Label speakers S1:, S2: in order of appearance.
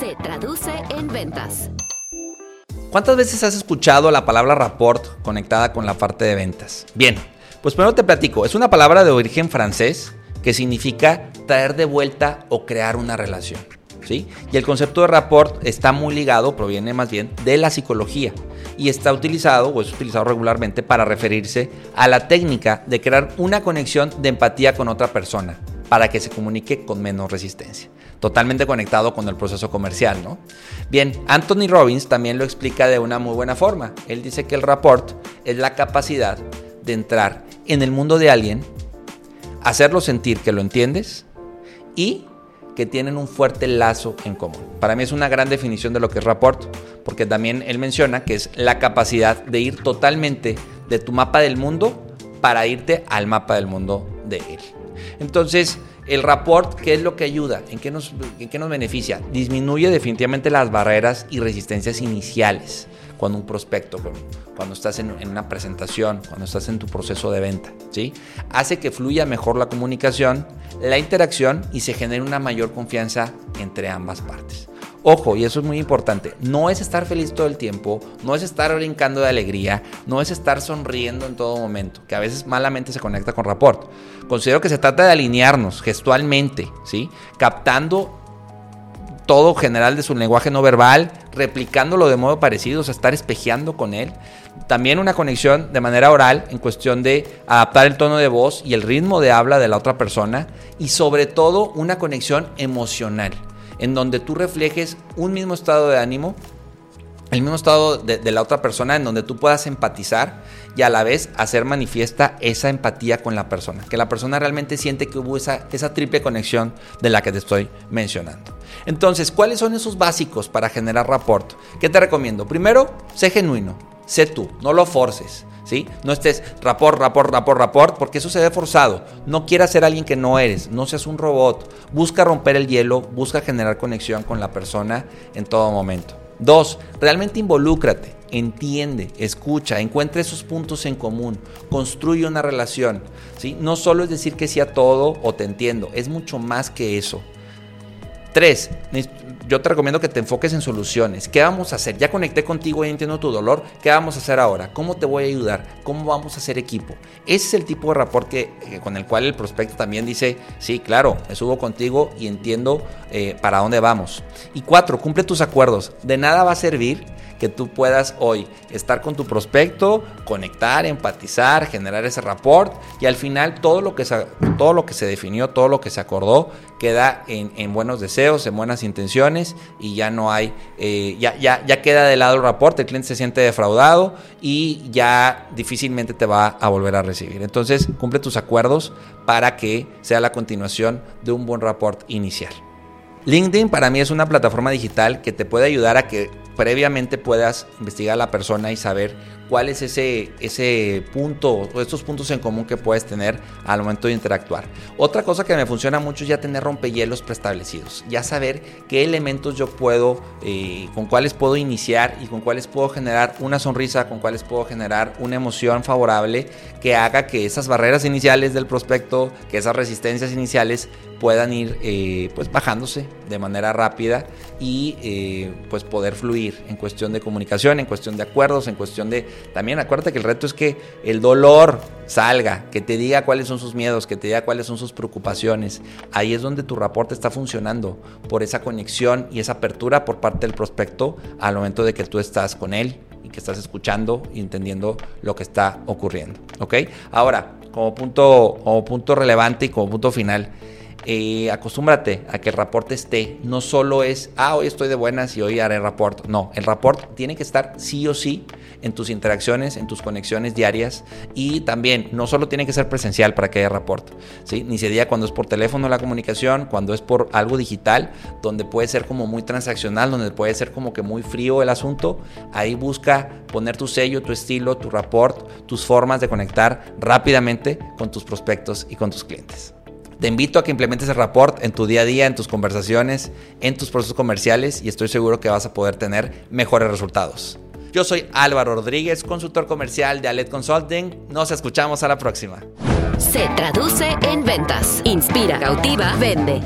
S1: Se traduce en ventas.
S2: ¿Cuántas veces has escuchado la palabra rapport conectada con la parte de ventas? Bien, pues primero te platico. Es una palabra de origen francés que significa traer de vuelta o crear una relación. ¿sí? Y el concepto de rapport está muy ligado, proviene más bien de la psicología y está utilizado o es utilizado regularmente para referirse a la técnica de crear una conexión de empatía con otra persona para que se comunique con menos resistencia. Totalmente conectado con el proceso comercial, ¿no? Bien, Anthony Robbins también lo explica de una muy buena forma. Él dice que el rapport es la capacidad de entrar en el mundo de alguien, hacerlo sentir que lo entiendes y que tienen un fuerte lazo en común. Para mí es una gran definición de lo que es rapport, porque también él menciona que es la capacidad de ir totalmente de tu mapa del mundo para irte al mapa del mundo de él. Entonces, el rapport, ¿qué es lo que ayuda? ¿En qué, nos, ¿En nos beneficia? Disminuye definitivamente las barreras y resistencias iniciales cuando un prospecto, cuando estás en, en, una presentación, cuando estás en tu proceso de venta, ¿sí? Hace que fluya mejor la comunicación, la interacción y se genere una mayor confianza entre ambas partes. Ojo, y eso es muy importante, no es estar feliz todo el tiempo, no es estar brincando de alegría, no es estar sonriendo en todo momento, que a veces malamente se conecta con rapport. Considero que se trata de alinearnos gestualmente, ¿sí? Captando todo general de su lenguaje no verbal, replicándolo de modo parecido, o sea, estar espejeando con él. También una conexión de manera oral en cuestión de adaptar el tono de voz y el ritmo de habla de la otra persona y sobre todo una conexión emocional en donde tú reflejes un mismo estado de ánimo, el mismo estado de, la otra persona, en donde tú puedas empatizar y a la vez hacer manifiesta esa empatía con la persona, que la persona realmente siente que hubo esa, esa triple conexión de la que te estoy mencionando. Entonces, ¿cuáles son esos básicos para generar rapport? ¿Qué te recomiendo? Primero, sé genuino, sé tú, no lo forces. ¿Sí? No estés rapport, rapport, rapport, rapport, porque eso se ve forzado. No quieras ser alguien que no eres, no seas un robot. Busca romper el hielo, busca generar conexión con la persona en todo momento. Dos, realmente involúcrate, entiende, escucha, encuentra esos puntos en común, construye una relación. ¿sí? No solo es decir que sí a todo o te entiendo, es mucho más que eso. Tres, yo te recomiendo que te enfoques en soluciones. ¿Qué vamos a hacer? Ya conecté contigo y entiendo tu dolor. ¿Qué vamos a hacer ahora? ¿Cómo te voy a ayudar? ¿Cómo vamos a hacer equipo? Ese es el tipo de rapport que, con el cual el prospecto también dice, sí, claro, me subo contigo y entiendo eh, para dónde vamos. Y cuatro, cumple tus acuerdos. De nada va a servir que tú puedas hoy estar con tu prospecto, conectar, empatizar, generar ese rapport y al final todo lo que se, todo lo que se definió, todo lo que se acordó queda en, buenos deseos, en buenas intenciones y ya no hay, eh, ya, ya, ya queda de lado el rapport, el cliente se siente defraudado y ya difícilmente te va a volver a recibir. Entonces cumple tus acuerdos para que sea la continuación de un buen rapport inicial. LinkedIn para mí es una plataforma digital que te puede ayudar a que previamente puedas investigar a la persona y saber cuál es ese, ese punto o estos puntos en común que puedes tener al momento de interactuar. Otra cosa que me funciona mucho es ya tener rompehielos preestablecidos, ya saber qué elementos yo puedo, eh, con cuáles puedo iniciar y con cuáles puedo generar una sonrisa, con cuáles puedo generar una emoción favorable que haga que esas barreras iniciales del prospecto, que esas resistencias iniciales puedan ir eh, pues bajándose de manera rápida y eh, pues poder fluir en cuestión de comunicación, en cuestión de acuerdos, en cuestión de también acuérdate que el reto es que el dolor salga, que te diga cuáles son sus miedos, que te diga cuáles son sus preocupaciones. Ahí es donde tu reporte está funcionando, por esa conexión y esa apertura por parte del prospecto al momento de que tú estás con él y que estás escuchando y entendiendo lo que está ocurriendo. ¿Ok? Ahora, como punto, como punto relevante y como punto final, eh, acostúmbrate a que el reporte esté. No solo es, ah, hoy estoy de buenas y hoy haré rapport. No, el rapport tiene que estar sí o sí en tus interacciones, en tus conexiones diarias y también no solo tiene que ser presencial para que haya rapport. ¿sí? Ni se diga cuando es por teléfono la comunicación, cuando es por algo digital, donde puede ser como muy transaccional, donde puede ser como que muy frío el asunto. Ahí busca poner tu sello, tu estilo, tu rapport, tus formas de conectar rápidamente con tus prospectos y con tus clientes. Te invito a que implementes el rapport en tu día a día, en tus conversaciones, en tus procesos comerciales y estoy seguro que vas a poder tener mejores resultados. Yo soy Álvaro Rodríguez, consultor comercial de Alet Consulting. Nos escuchamos a la próxima.
S1: Se traduce en ventas. Inspira, cautiva, vende.